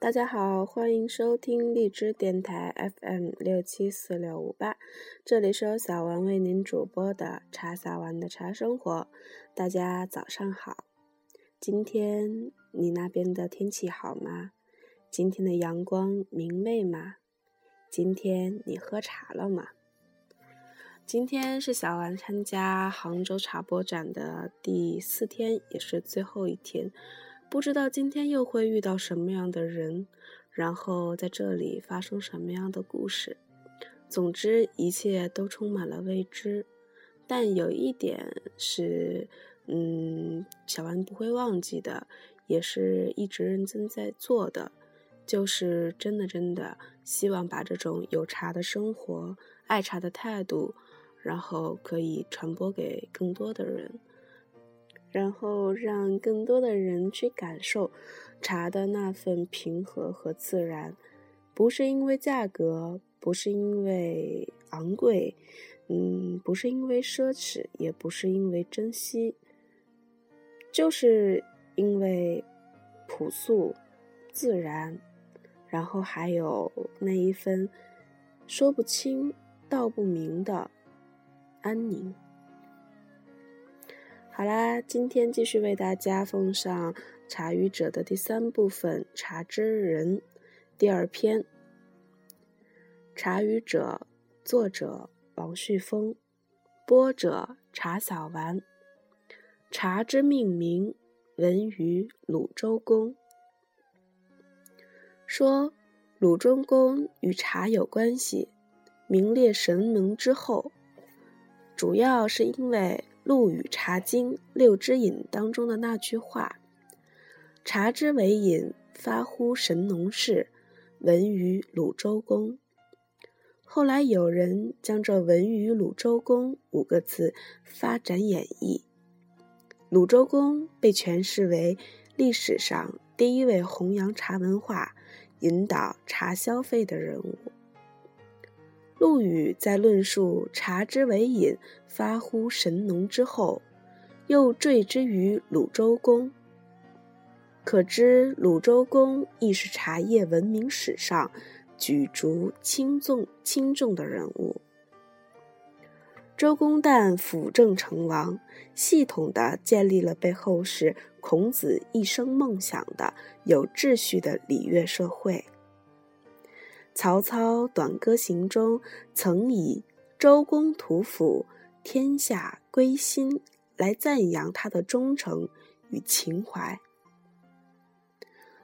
大家好，欢迎收听荔枝电台 FM 六七四六五八，这里是由小丸为您主播的茶小丸的茶生活。大家早上好，今天你那边的天气好吗？今天的阳光明媚吗？今天你喝茶了吗？今天是小丸参加杭州茶播展的第四天，也是最后一天。不知道今天又会遇到什么样的人，然后在这里发生什么样的故事。总之，一切都充满了未知。但有一点是，嗯，小丸不会忘记的，也是一直认真在做的，就是真的真的希望把这种有茶的生活、爱茶的态度，然后可以传播给更多的人。然后让更多的人去感受茶的那份平和和自然，不是因为价格，不是因为昂贵，嗯，不是因为奢侈，也不是因为珍惜，就是因为朴素、自然，然后还有那一份说不清道不明的安宁。好啦，今天继续为大家奉上《茶语者》的第三部分《茶之人》第二篇。《茶语者》作者王旭峰，播者茶小丸。茶之命名，闻于鲁周公。说鲁周公与茶有关系，名列神农之后，主要是因为。《陆羽茶经》六之饮当中的那句话：“茶之为饮，发乎神农氏，闻于鲁周公。”后来有人将这“闻于鲁周公”五个字发展演绎，鲁周公被诠释为历史上第一位弘扬茶文化、引导茶消费的人物。陆羽在论述“茶之为饮，发乎神农”之后，又缀之于鲁周公。可知鲁周公亦是茶叶文明史上举足轻重轻重的人物。周公旦辅政成王，系统地建立了被后世孔子一生梦想的有秩序的礼乐社会。曹操《短歌行》中曾以“周公吐哺，天下归心”来赞扬他的忠诚与情怀。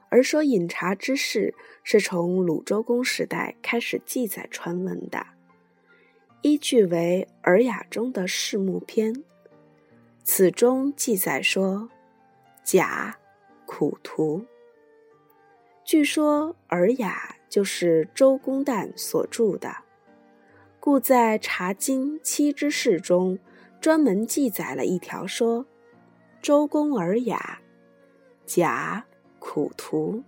而说饮茶之事是从鲁周公时代开始记载传闻的，依据为《尔雅》中的《世木篇》，此中记载说：“贾苦图。”据说《尔雅》。就是周公旦所著的，故在《茶经》七之事中，专门记载了一条说：“周公尔雅，贾苦图。”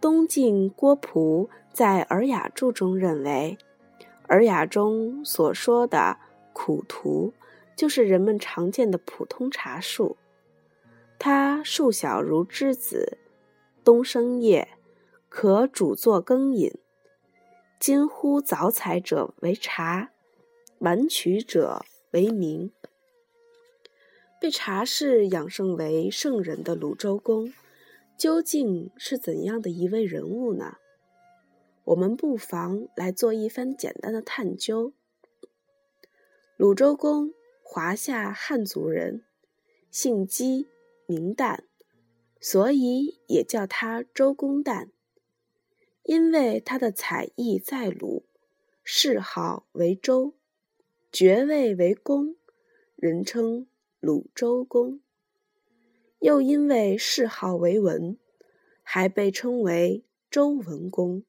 东晋郭璞在《尔雅注》中认为，《尔雅》中所说的苦图，就是人们常见的普通茶树，它树小如栀子，冬生叶。可煮作羹饮，今乎早采者为茶，晚取者为茗。被茶室养生为圣人的鲁周公，究竟是怎样的一位人物呢？我们不妨来做一番简单的探究。鲁周公，华夏汉族人，姓姬，名旦，所以也叫他周公旦。因为他的才艺在鲁，谥号为周，爵位为公，人称鲁周公。又因为谥号为文，还被称为周文公。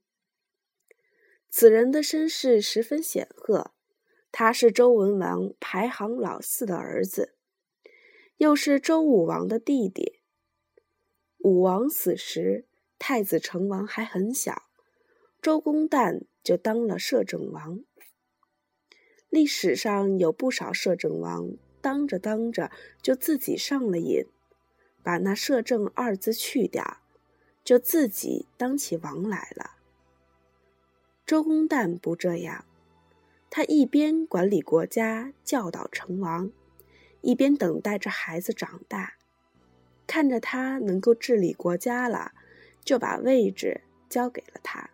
此人的身世十分显赫，他是周文王排行老四的儿子，又是周武王的弟弟。武王死时，太子成王还很小。周公旦就当了摄政王。历史上有不少摄政王当着当着就自己上了瘾，把那“摄政”二字去掉，就自己当起王来了。周公旦不这样，他一边管理国家、教导成王，一边等待着孩子长大，看着他能够治理国家了，就把位置交给了他。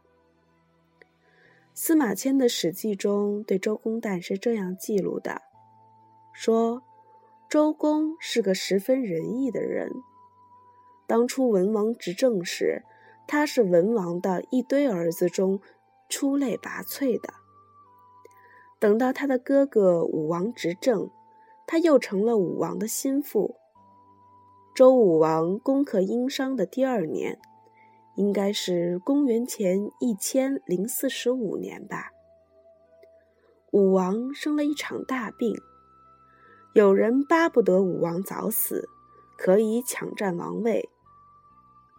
司马迁的《史记》中对周公旦是这样记录的：说周公是个十分仁义的人。当初文王执政时，他是文王的一堆儿子中出类拔萃的。等到他的哥哥武王执政，他又成了武王的心腹。周武王攻克殷商的第二年，应该是公元前一千零四十五年吧。武王生了一场大病，有人巴不得武王早死，可以抢占王位。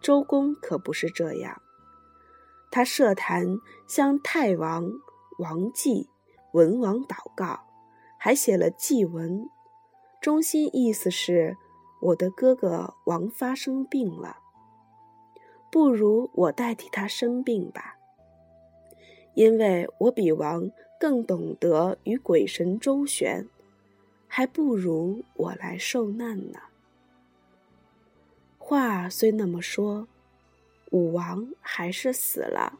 周公可不是这样，他设坛向太王、王继、文王祷告，还写了祭文，中心意思是：我的哥哥王发生病了，不如我代替他生病吧，因为我比王更懂得与鬼神周旋，还不如我来受难呢。话虽那么说，武王还是死了。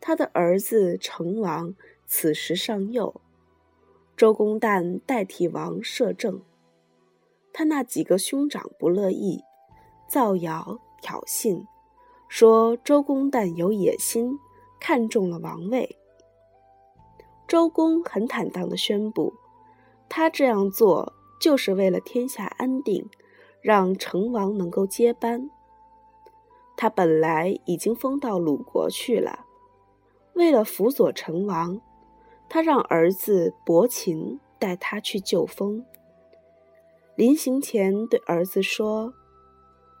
他的儿子成王此时尚幼，周公旦代替王摄政。他那几个兄长不乐意，造谣挑衅，说周公旦有野心，看中了王位。周公很坦荡地宣布，他这样做就是为了天下安定。让成王能够接班。他本来已经封到鲁国去了，为了辅佐成王，他让儿子伯禽带他去救封。临行前对儿子说：“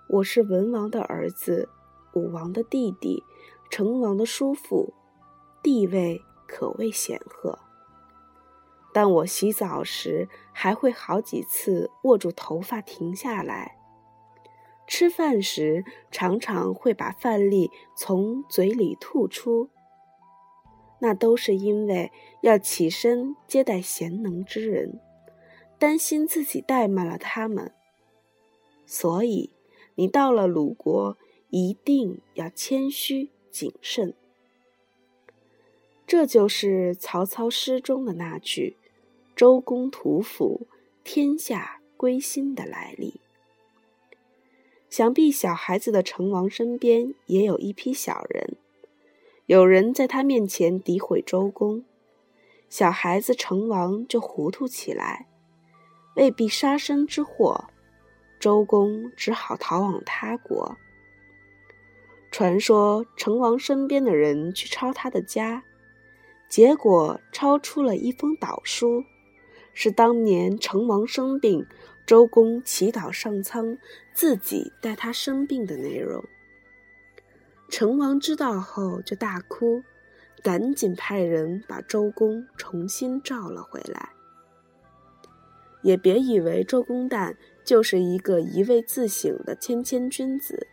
我是文王的儿子，武王的弟弟，成王的叔父，地位可谓显赫。”但我洗澡时还会好几次握住头发停下来，吃饭时常常会把饭粒从嘴里吐出，那都是因为要起身接待贤能之人，担心自己怠慢了他们。所以，你到了鲁国一定要谦虚谨慎。这就是曹操诗中的那句。周公吐哺，天下归心的来历。想必小孩子的成王身边也有一批小人，有人在他面前诋毁周公，小孩子成王就糊涂起来，未必杀身之祸，周公只好逃往他国。传说成王身边的人去抄他的家，结果抄出了一封祷书。是当年成王生病，周公祈祷上苍自己带他生病的内容。成王知道后就大哭，赶紧派人把周公重新召了回来。也别以为周公旦就是一个一味自省的谦谦君子，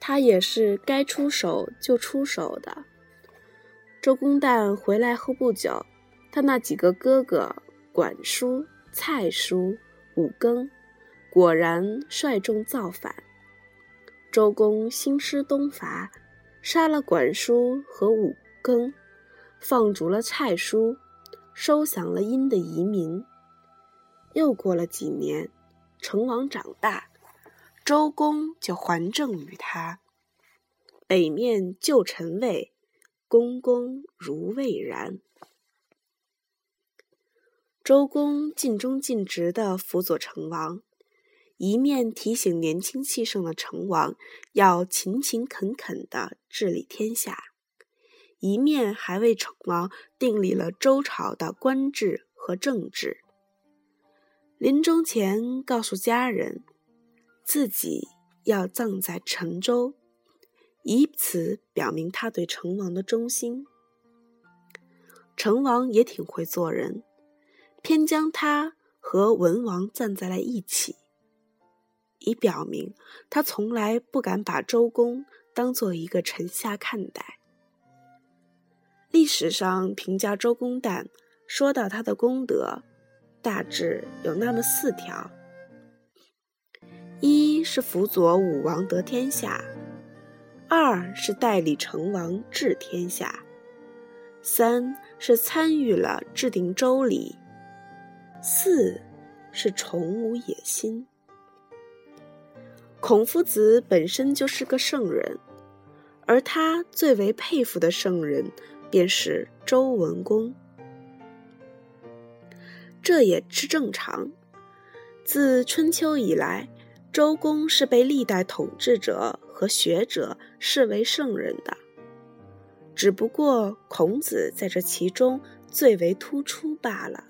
他也是该出手就出手的。周公旦回来后不久，他那几个哥哥。管叔、蔡叔、武庚果然率众造反。周公兴师东伐，杀了管叔和武庚，放逐了蔡叔，收降了殷的移民。又过了几年，成王长大，周公就还政于他，北面旧臣位，公公如未然。周公尽忠尽职地辅佐成王，一面提醒年轻气盛的成王要勤勤恳恳地治理天下，一面还为成王订立了周朝的官制和政治。临终前告诉家人，自己要葬在陈州，以此表明他对成王的忠心。成王也挺会做人。偏将他和文王葬在了一起，以表明他从来不敢把周公当做一个臣下看待。历史上评价周公旦，说到他的功德，大致有那么四条：一是辅佐武王得天下；二是代理成王治天下；三是参与了制定周礼；四。是崇武野心。孔夫子本身就是个圣人，而他最为佩服的圣人便是周文公。这也是正常。自春秋以来，周公是被历代统治者和学者视为圣人的，只不过孔子在这其中最为突出罢了。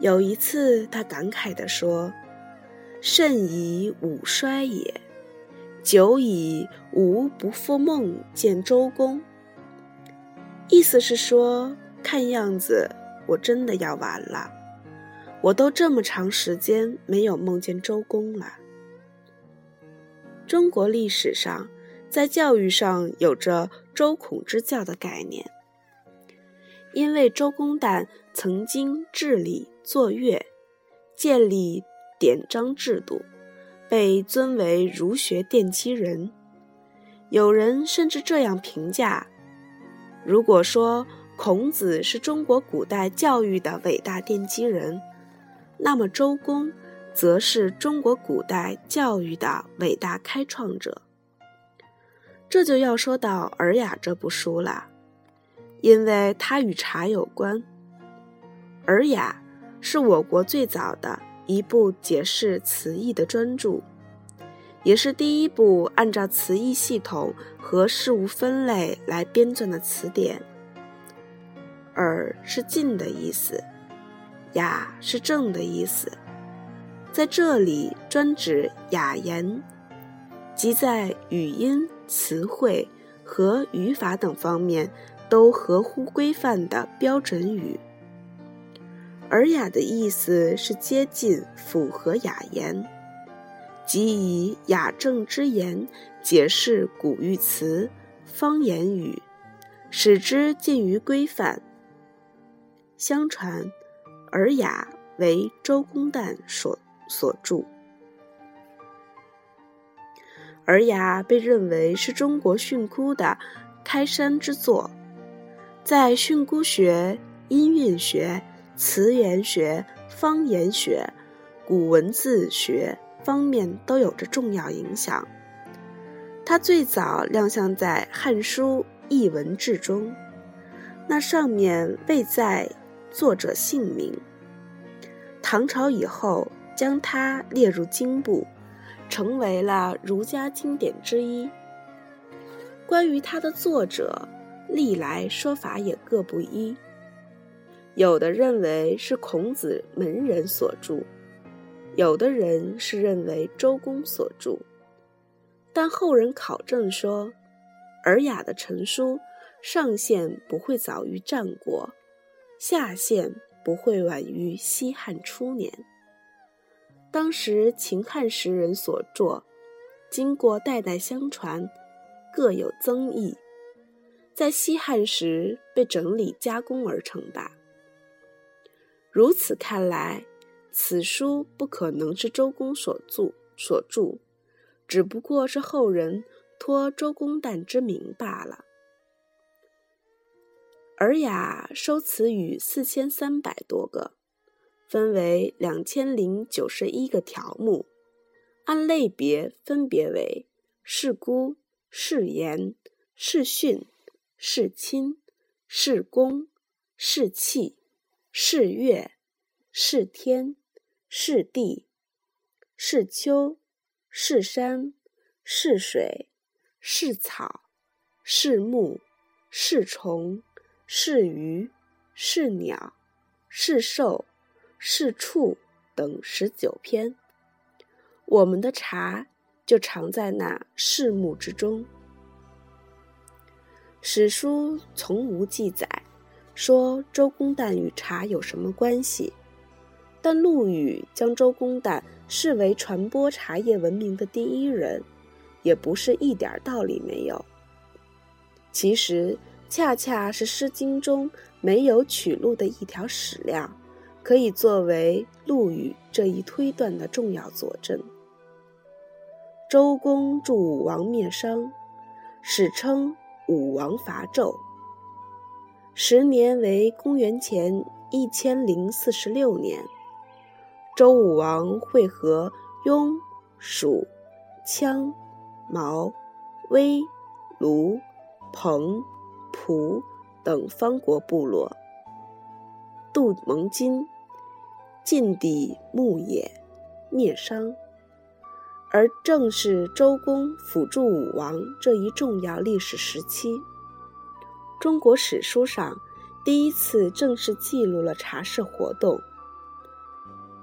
有一次，他感慨地说：“甚以吾衰也，久矣吾不复梦见周公。”意思是说，看样子我真的要完了。我都这么长时间没有梦见周公了。中国历史上，在教育上有着周孔之教的概念，因为周公旦曾经治理。作乐，建立典章制度，被尊为儒学奠基人。有人甚至这样评价：如果说孔子是中国古代教育的伟大奠基人，那么周公则是中国古代教育的伟大开创者。这就要说到《尔雅》这部书了，因为它与茶有关，《尔雅》。是我国最早的一部解释词义的专著，也是第一部按照词义系统和事物分类来编纂的词典。耳是近的意思，雅是正的意思，在这里专指雅言，即在语音、词汇和语法等方面都合乎规范的标准语。尔雅的意思是接近、符合雅言，即以雅正之言解释古语词、方言语，使之近于规范。相传，《尔雅》为周公旦所所著，《尔雅》被认为是中国训诂的开山之作，在训诂学、音韵学。词源学、方言学、古文字学方面都有着重要影响。它最早亮相在《汉书·艺文志》中，那上面未载作者姓名。唐朝以后，将它列入经部，成为了儒家经典之一。关于它的作者，历来说法也各不一。有的认为是孔子门人所著，有的人是认为周公所著，但后人考证说，《尔雅》的成书上限不会早于战国，下限不会晚于西汉初年。当时秦汉时人所作，经过代代相传，各有增益，在西汉时被整理加工而成吧。如此看来，此书不可能是周公所著所著，只不过是后人托周公旦之名罢了。《尔雅》收词语四千三百多个，分为两千零九十一个条目，按类别分别为事孤、事言、事训、事亲、事公、事气。是月，是天，是地，是秋，是山，是水，是草，是木，是虫，是鱼，是鸟，是兽，是畜等十九篇。我们的茶就藏在那事木之中。史书从无记载。说周公旦与茶有什么关系？但陆羽将周公旦视为传播茶叶文明的第一人，也不是一点道理没有。其实，恰恰是《诗经》中没有取录的一条史料，可以作为陆羽这一推断的重要佐证。周公助武王灭商，史称武王伐纣。时年为公元前一千零四十六年。周武王会合雍、蜀、羌、毛、威、卢、彭、蒲等方国部落，杜蒙金，晋抵牧野，灭商。而正是周公辅助武王这一重要历史时期，中国史书上第一次正式记录了茶事活动。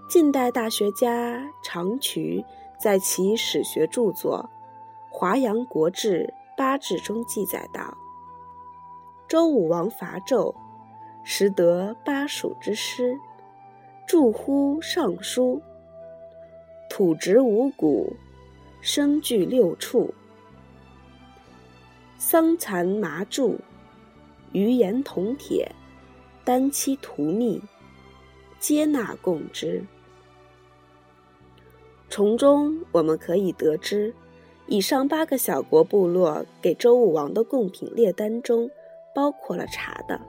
近代大学家常渠在其史学著作《华阳国志·八志》中记载道：“周武王伐纣，时得巴蜀之师，著乎尚书。土植五谷，生具六畜，桑蚕麻苎，鱼盐铜铁，丹漆涂蜜，皆纳贡之。”从中我们可以得知，以上八个小国部落给周武王的贡品列单中包括了茶的。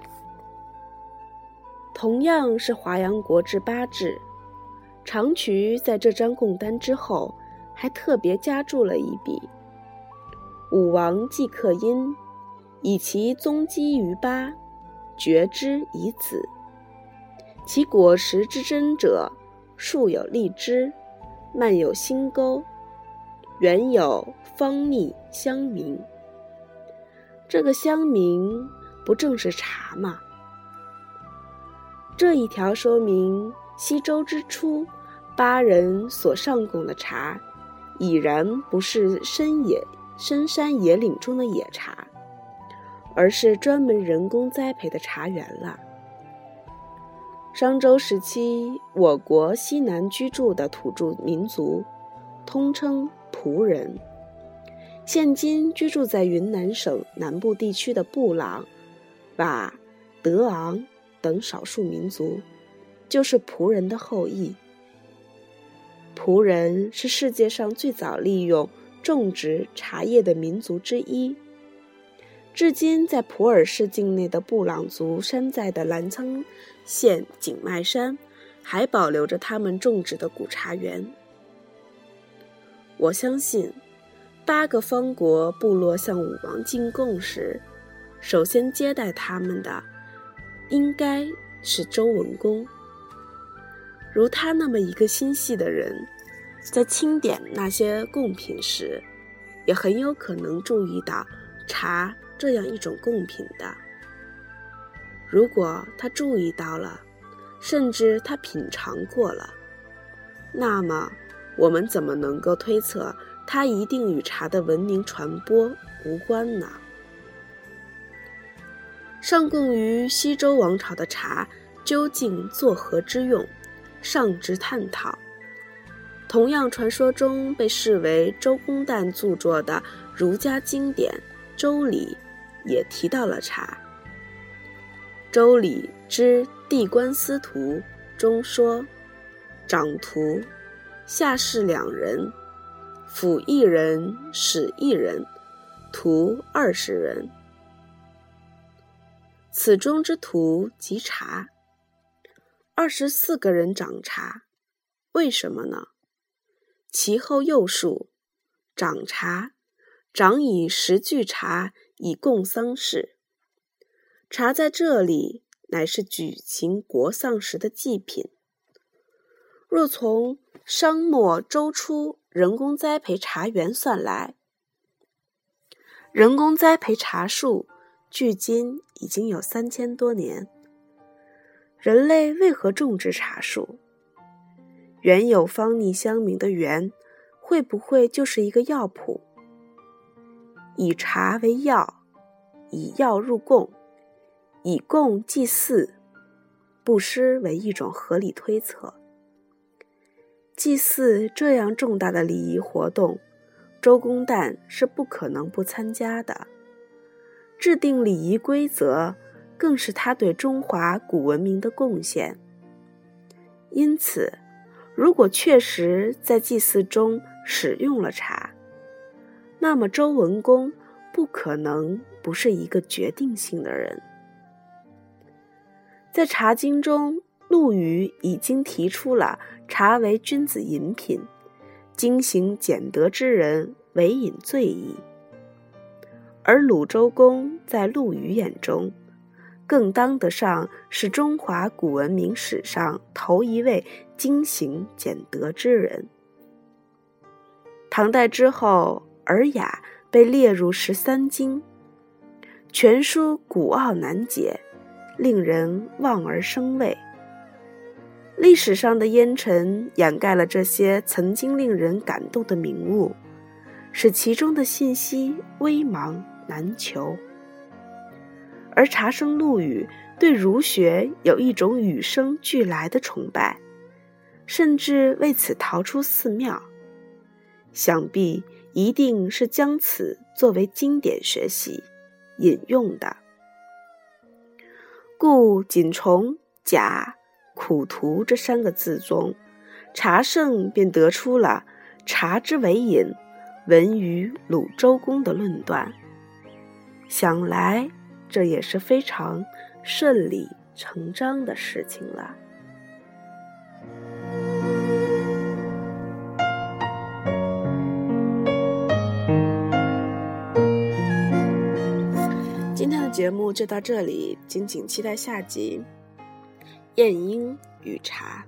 同样是《华阳国志·八志》，长渠在这张贡单之后还特别加注了一笔：“武王季克因，以其宗基于巴，绝之以子。其果实之真者，树有荔枝。”蔓有新沟，原有芳蜜香茗。这个香茗不正是茶吗？这一条说明西周之初，巴人所上贡的茶，已然不是深野深山野岭中的野茶，而是专门人工栽培的茶园了。商周时期，我国西南居住的土著民族，通称仆人。现今居住在云南省南部地区的布朗、佤、德昂等少数民族，就是仆人的后裔。仆人是世界上最早利用种植茶叶的民族之一。至今，在普洱市境内的布朗族山寨的澜沧县景迈山，还保留着他们种植的古茶园。我相信，八个方国部落向武王进贡时，首先接待他们的，应该是周文公。如他那么一个心细的人，在清点那些贡品时，也很有可能注意到茶。这样一种贡品的，如果他注意到了，甚至他品尝过了，那么我们怎么能够推测他一定与茶的文明传播无关呢？上供于西周王朝的茶究竟作何之用，尚值探讨。同样，传说中被视为周公旦著作的儒家经典《周礼》。也提到了茶，《周礼之地官司徒》中说：“长徒，下士两人，辅一人，使一人，徒二十人。此中之徒即茶，二十四个人掌茶，为什么呢？其后又数，掌茶，掌以十具茶。”以供丧事，茶在这里乃是举行国丧时的祭品。若从商末周初人工栽培茶园算来，人工栽培茶树距今已经有三千多年。人类为何种植茶树？原有芳腻香茗的园，会不会就是一个药谱？以茶为药，以药入贡，以贡祭祀，布施为一种合理推测。祭祀这样重大的礼仪活动，周公旦是不可能不参加的。制定礼仪规则，更是他对中华古文明的贡献。因此，如果确实在祭祀中使用了茶，那么周文公不可能不是一个决定性的人。在《茶经》中。陆羽已经提出了茶为君子饮品，精行俭德之人唯饮醉矣。而鲁周公在陆羽眼中，更当得上是中华古文明史上头一位精行俭德之人。唐代之后，《尔雅》被列入十三经，全书古奥难解，令人望而生畏。历史上的烟尘掩盖了这些曾经令人感动的名物，使其中的信息微茫难求。而茶圣陆羽对儒学有一种与生俱来的崇拜，甚至为此逃出寺庙，想必一定是将此作为经典学习引用的。故仅从甲。苦图这三个字中，茶圣便得出了“茶之为饮，闻于鲁周公”的论断。想来这也是非常顺理成章的事情了。今天的节目就到这里，敬请期待下集。晏婴与茶。